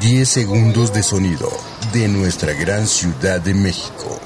10 segundos de sonido de nuestra gran ciudad de México.